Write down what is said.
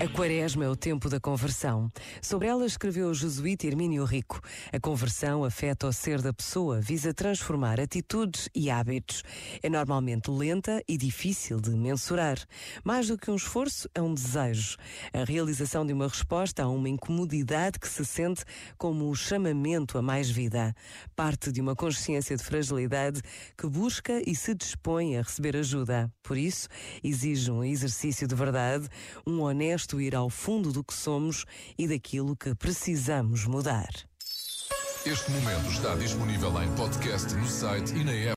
A quaresma é o tempo da conversão. Sobre ela escreveu o jesuíta Hermínio Rico. A conversão afeta o ser da pessoa, visa transformar atitudes e hábitos. É normalmente lenta e difícil de mensurar. Mais do que um esforço, é um desejo. A realização de uma resposta a uma incomodidade que se sente como o chamamento a mais vida. Parte de uma consciência de fragilidade que busca e se dispõe a receber ajuda. Por isso, exige um exercício de verdade, um honesto ir ao fundo do que somos e daquilo que precisamos mudar. Este momento está disponível em podcast no site e na app.